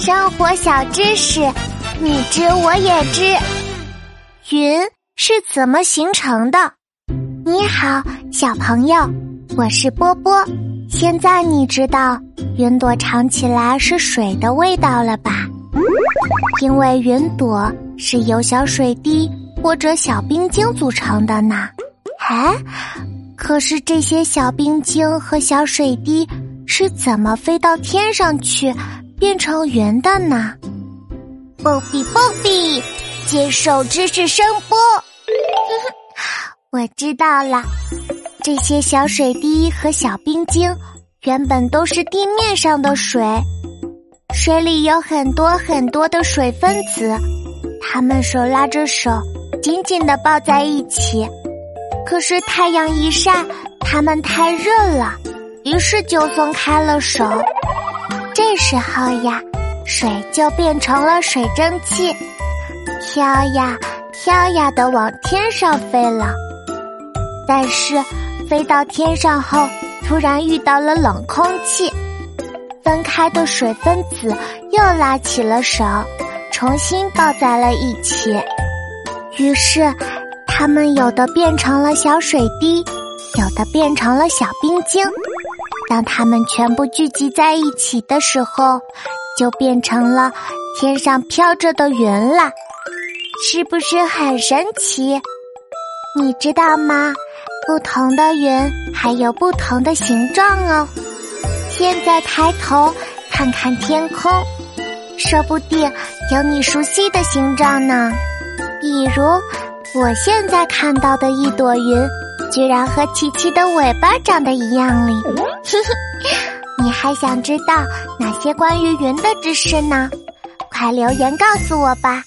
生活小知识，你知我也知。云是怎么形成的？你好，小朋友，我是波波。现在你知道云朵尝起来是水的味道了吧？因为云朵是由小水滴或者小冰晶组成的呢。哎，可是这些小冰晶和小水滴是怎么飞到天上去？变成圆的呢？波比波比，接受知识声波。我知道了，这些小水滴和小冰晶原本都是地面上的水，水里有很多很多的水分子，它们手拉着手，紧紧的抱在一起。可是太阳一晒，它们太热了，于是就松开了手。这时候呀，水就变成了水蒸气，飘呀飘呀的往天上飞了。但是飞到天上后，突然遇到了冷空气，分开的水分子又拉起了手，重新抱在了一起。于是，它们有的变成了小水滴，有的变成了小冰晶。当它们全部聚集在一起的时候，就变成了天上飘着的云了，是不是很神奇？你知道吗？不同的云还有不同的形状哦。现在抬头看看天空，说不定有你熟悉的形状呢。比如我现在看到的一朵云。居然和琪琪的尾巴长得一样哩！你还想知道哪些关于云的知识呢？快留言告诉我吧。